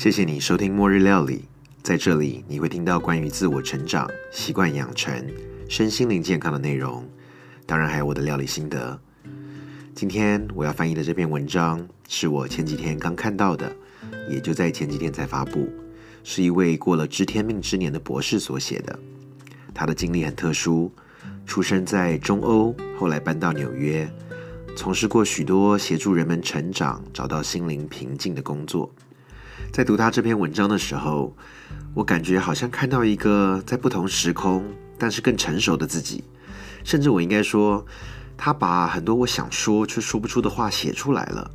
谢谢你收听《末日料理》。在这里，你会听到关于自我成长、习惯养成、身心灵健康的内容，当然还有我的料理心得。今天我要翻译的这篇文章是我前几天刚看到的，也就在前几天才发布，是一位过了知天命之年的博士所写的。他的经历很特殊，出生在中欧，后来搬到纽约。从事过许多协助人们成长、找到心灵平静的工作。在读他这篇文章的时候，我感觉好像看到一个在不同时空但是更成熟的自己。甚至我应该说，他把很多我想说却说不出的话写出来了。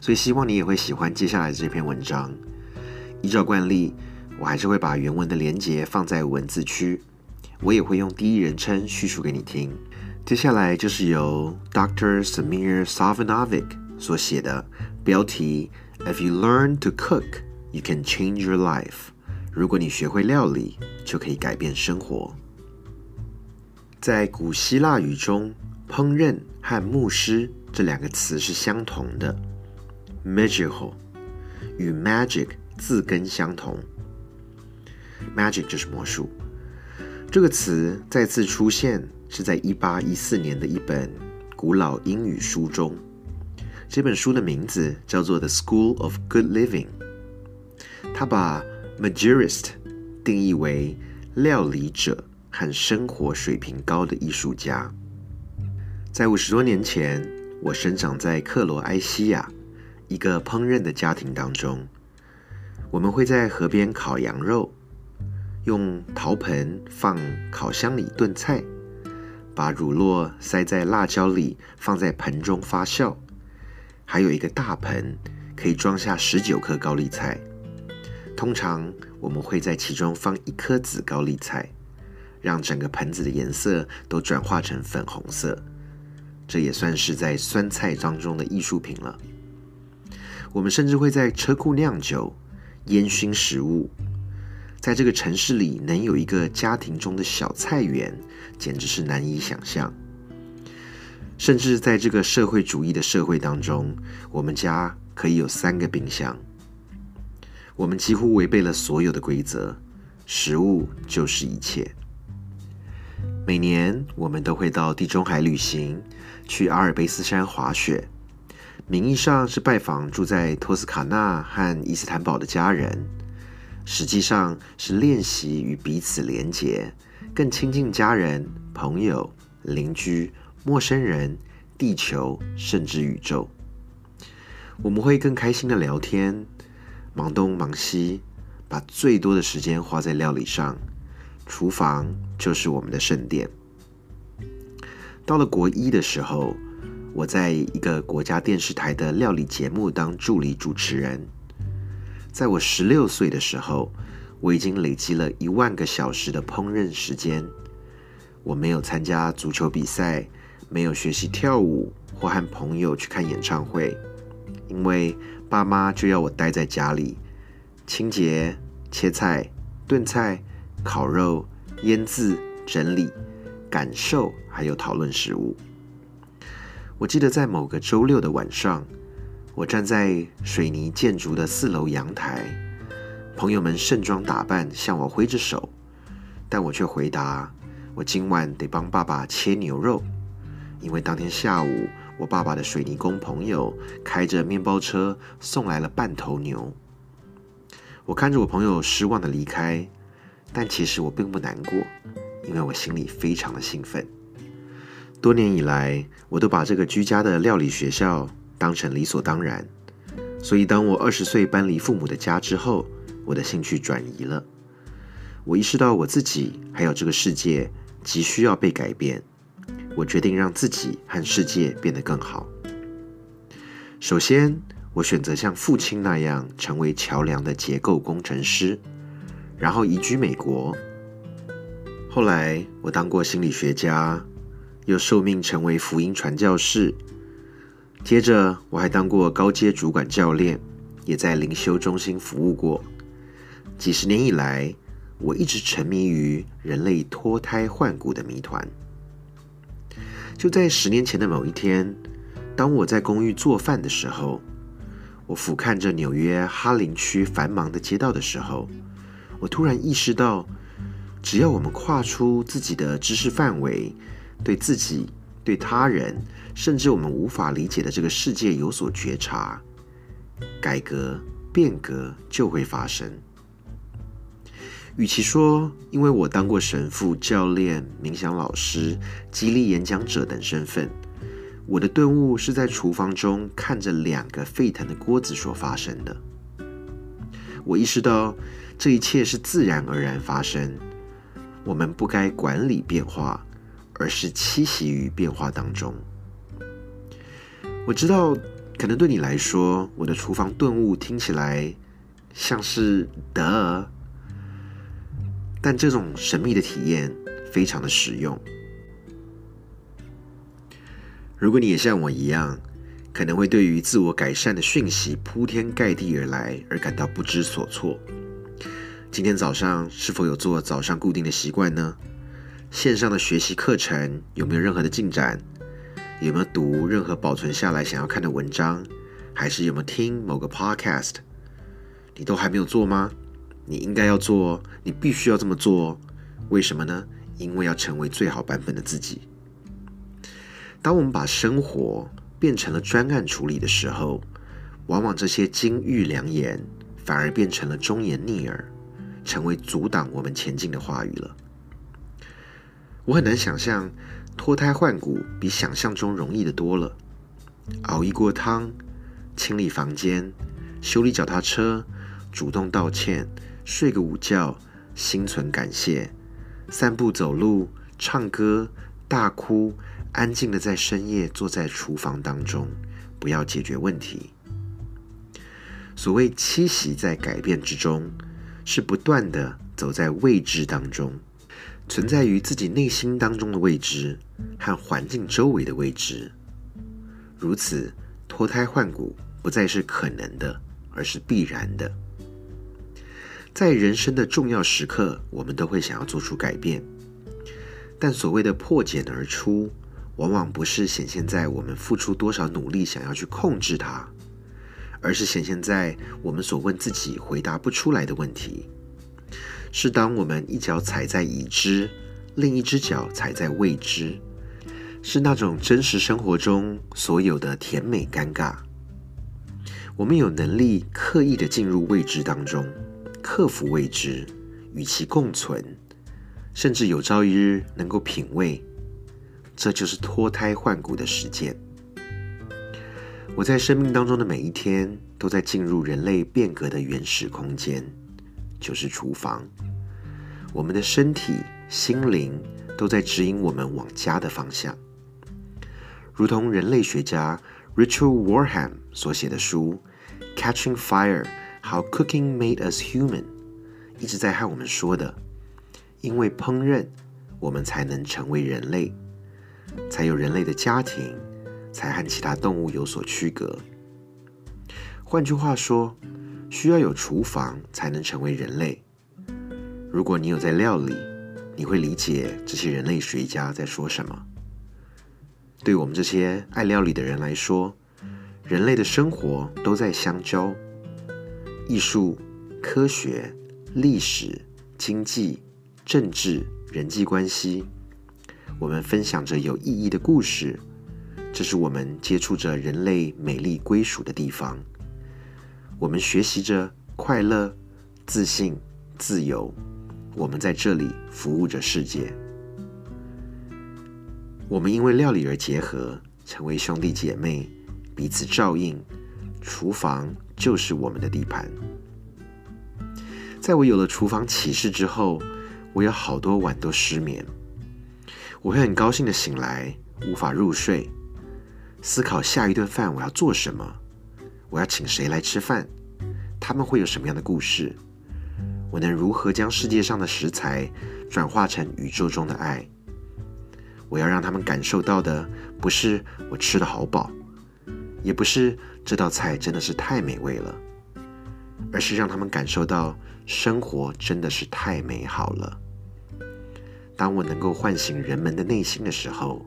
所以希望你也会喜欢接下来这篇文章。依照惯例，我还是会把原文的连接放在文字区，我也会用第一人称叙述给你听。接下来就是由 Dr. Samir Savanovic 所写的标题：If you learn to cook, you can change your life。如果你学会料理，就可以改变生活。在古希腊语中，烹饪和牧师这两个词是相同的，magical 与 magic 字根相同，magic 就是魔术。这个词再次出现。是在一八一四年的一本古老英语书中，这本书的名字叫做《The School of Good Living》。他把 “magirist” 定义为料理者和生活水平高的艺术家。在五十多年前，我生长在克罗埃西亚一个烹饪的家庭当中。我们会在河边烤羊肉，用陶盆放烤箱里炖菜。把乳酪塞在辣椒里，放在盆中发酵。还有一个大盆，可以装下十九颗高丽菜。通常我们会在其中放一颗紫高丽菜，让整个盆子的颜色都转化成粉红色。这也算是在酸菜当中的艺术品了。我们甚至会在车库酿酒，烟熏食物。在这个城市里，能有一个家庭中的小菜园，简直是难以想象。甚至在这个社会主义的社会当中，我们家可以有三个冰箱。我们几乎违背了所有的规则，食物就是一切。每年我们都会到地中海旅行，去阿尔卑斯山滑雪，名义上是拜访住在托斯卡纳和伊斯坦堡的家人。实际上是练习与彼此连结，更亲近家人、朋友、邻居、陌生人、地球，甚至宇宙。我们会更开心的聊天，忙东忙西，把最多的时间花在料理上。厨房就是我们的圣殿。到了国一的时候，我在一个国家电视台的料理节目当助理主持人。在我十六岁的时候，我已经累积了一万个小时的烹饪时间。我没有参加足球比赛，没有学习跳舞或和朋友去看演唱会，因为爸妈就要我待在家里，清洁、切菜、炖菜、烤肉、腌制、整理、感受，还有讨论食物。我记得在某个周六的晚上。我站在水泥建筑的四楼阳台，朋友们盛装打扮向我挥着手，但我却回答：“我今晚得帮爸爸切牛肉，因为当天下午我爸爸的水泥工朋友开着面包车送来了半头牛。”我看着我朋友失望的离开，但其实我并不难过，因为我心里非常的兴奋。多年以来，我都把这个居家的料理学校。当成理所当然，所以当我二十岁搬离父母的家之后，我的兴趣转移了。我意识到我自己还有这个世界急需要被改变。我决定让自己和世界变得更好。首先，我选择像父亲那样成为桥梁的结构工程师，然后移居美国。后来，我当过心理学家，又受命成为福音传教士。接着，我还当过高阶主管教练，也在灵修中心服务过。几十年以来，我一直沉迷于人类脱胎换骨的谜团。就在十年前的某一天，当我在公寓做饭的时候，我俯瞰着纽约哈林区繁忙的街道的时候，我突然意识到，只要我们跨出自己的知识范围，对自己、对他人，甚至我们无法理解的这个世界有所觉察，改革变革就会发生。与其说因为我当过神父、教练、冥想老师、激励演讲者等身份，我的顿悟是在厨房中看着两个沸腾的锅子所发生的。我意识到这一切是自然而然发生，我们不该管理变化，而是栖息于变化当中。我知道，可能对你来说，我的厨房顿悟听起来像是的，但这种神秘的体验非常的实用。如果你也像我一样，可能会对于自我改善的讯息铺天盖地而来而感到不知所措。今天早上是否有做早上固定的习惯呢？线上的学习课程有没有任何的进展？有没有读任何保存下来想要看的文章？还是有没有听某个 podcast？你都还没有做吗？你应该要做，你必须要这么做。为什么呢？因为要成为最好版本的自己。当我们把生活变成了专案处理的时候，往往这些金玉良言反而变成了忠言逆耳，成为阻挡我们前进的话语了。我很难想象脱胎换骨比想象中容易的多了。熬一锅汤，清理房间，修理脚踏车，主动道歉，睡个午觉，心存感谢，散步走路，唱歌，大哭。安静的在深夜坐在厨房当中，不要解决问题。所谓栖息在改变之中，是不断的走在未知当中，存在于自己内心当中的未知和环境周围的未知。如此脱胎换骨，不再是可能的，而是必然的。在人生的重要时刻，我们都会想要做出改变，但所谓的破茧而出。往往不是显现在我们付出多少努力想要去控制它，而是显现在我们所问自己回答不出来的问题。是当我们一脚踩在已知，另一只脚踩在未知，是那种真实生活中所有的甜美尴尬。我们有能力刻意的进入未知当中，克服未知，与其共存，甚至有朝一日能够品味。这就是脱胎换骨的实践。我在生命当中的每一天，都在进入人类变革的原始空间，就是厨房。我们的身体、心灵都在指引我们往家的方向。如同人类学家 Richard Warham 所写的书《Catching Fire: How Cooking Made Us Human》，一直在和我们说的：因为烹饪，我们才能成为人类。才有人类的家庭，才和其他动物有所区隔。换句话说，需要有厨房才能成为人类。如果你有在料理，你会理解这些人类学家在说什么。对我们这些爱料理的人来说，人类的生活都在相交：艺术、科学、历史、经济、政治、人际关系。我们分享着有意义的故事，这是我们接触着人类美丽归属的地方。我们学习着快乐、自信、自由。我们在这里服务着世界。我们因为料理而结合，成为兄弟姐妹，彼此照应。厨房就是我们的地盘。在我有了厨房启示之后，我有好多晚都失眠。我会很高兴的醒来，无法入睡，思考下一顿饭我要做什么，我要请谁来吃饭，他们会有什么样的故事，我能如何将世界上的食材转化成宇宙中的爱？我要让他们感受到的不是我吃的好饱，也不是这道菜真的是太美味了，而是让他们感受到生活真的是太美好了。当我能够唤醒人们的内心的时候，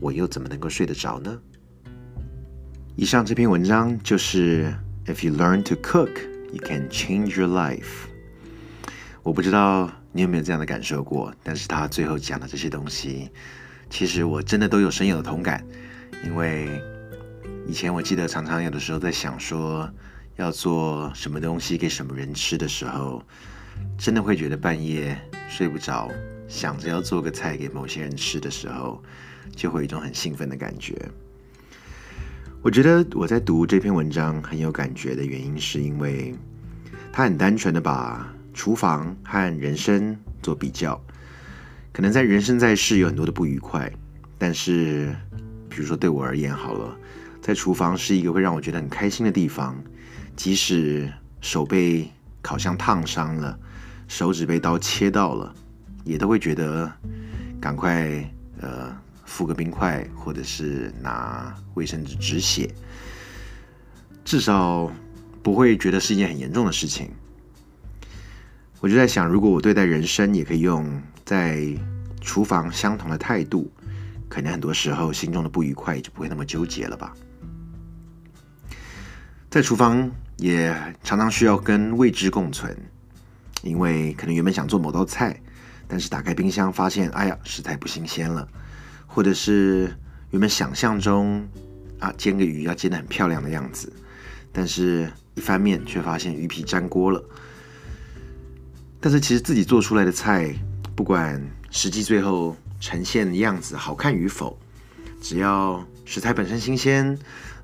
我又怎么能够睡得着呢？以上这篇文章就是 If you learn to cook, you can change your life。我不知道你有没有这样的感受过，但是他最后讲的这些东西，其实我真的都有深有的同感。因为以前我记得常常有的时候在想说要做什么东西给什么人吃的时候，真的会觉得半夜睡不着，想着要做个菜给某些人吃的时候，就会有一种很兴奋的感觉。我觉得我在读这篇文章很有感觉的原因，是因为他很单纯的把厨房和人生做比较。可能在人生在世有很多的不愉快，但是，比如说对我而言好了，在厨房是一个会让我觉得很开心的地方。即使手被烤箱烫伤了，手指被刀切到了，也都会觉得赶快呃。敷个冰块，或者是拿卫生纸止血，至少不会觉得是一件很严重的事情。我就在想，如果我对待人生也可以用在厨房相同的态度，可能很多时候心中的不愉快就不会那么纠结了吧。在厨房也常常需要跟未知共存，因为可能原本想做某道菜，但是打开冰箱发现，哎呀，食材不新鲜了。或者是原本想象中啊煎个鱼要煎的很漂亮的样子，但是一翻面却发现鱼皮粘锅了。但是其实自己做出来的菜，不管实际最后呈现的样子好看与否，只要食材本身新鲜，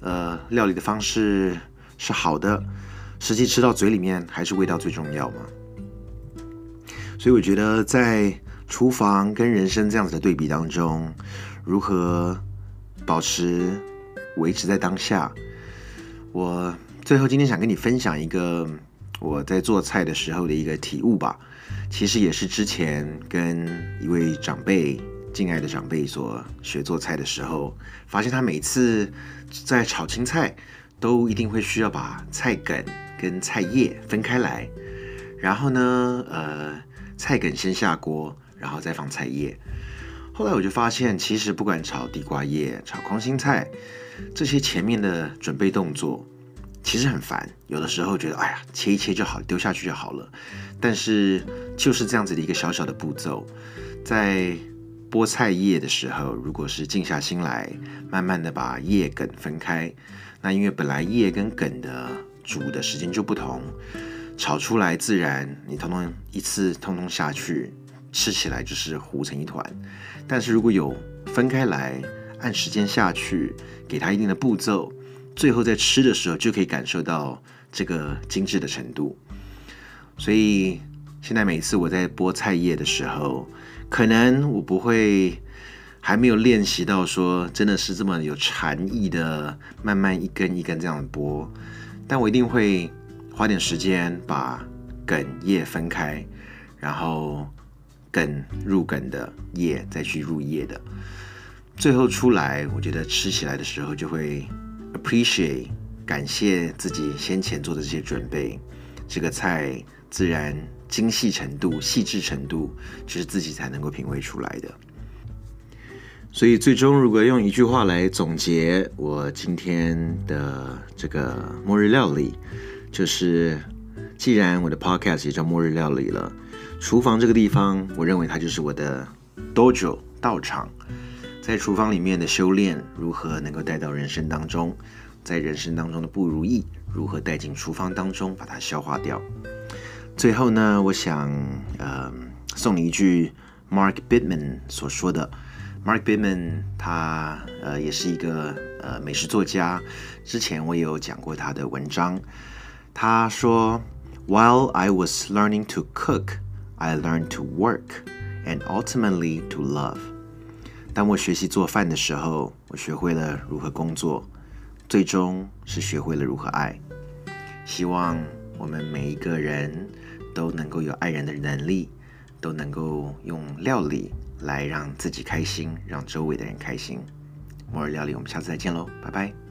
呃，料理的方式是好的，实际吃到嘴里面还是味道最重要嘛。所以我觉得在。厨房跟人生这样子的对比当中，如何保持维持在当下？我最后今天想跟你分享一个我在做菜的时候的一个体悟吧。其实也是之前跟一位长辈、敬爱的长辈所学做菜的时候，发现他每次在炒青菜都一定会需要把菜梗跟菜叶分开来，然后呢，呃，菜梗先下锅。然后再放菜叶。后来我就发现，其实不管炒地瓜叶、炒空心菜，这些前面的准备动作其实很烦。有的时候觉得，哎呀，切一切就好，丢下去就好了。但是就是这样子的一个小小的步骤，在剥菜叶的时候，如果是静下心来，慢慢的把叶梗分开，那因为本来叶跟梗的煮的时间就不同，炒出来自然你通通一次通通下去。吃起来就是糊成一团，但是如果有分开来，按时间下去，给它一定的步骤，最后在吃的时候就可以感受到这个精致的程度。所以现在每次我在剥菜叶的时候，可能我不会还没有练习到说真的是这么有禅意的，慢慢一根一根这样剥，但我一定会花点时间把梗叶分开，然后。梗入梗的叶，再去入叶的，最后出来，我觉得吃起来的时候就会 appreciate，感谢自己先前做的这些准备，这个菜自然精细程度、细致程度，就是自己才能够品味出来的。所以最终，如果用一句话来总结我今天的这个末日料理，就是既然我的 podcast 也叫末日料理了。厨房这个地方，我认为它就是我的 dojo 道场，在厨房里面的修炼，如何能够带到人生当中？在人生当中的不如意，如何带进厨房当中把它消化掉？最后呢，我想呃送你一句 Mark Bittman 所说的。Mark Bittman 他呃也是一个呃美食作家，之前我也有讲过他的文章。他说，While I was learning to cook。I learned to work and ultimately to love。当我学习做饭的时候，我学会了如何工作，最终是学会了如何爱。希望我们每一个人都能够有爱人的能力，都能够用料理来让自己开心，让周围的人开心。摩尔料理，我们下次再见喽，拜拜。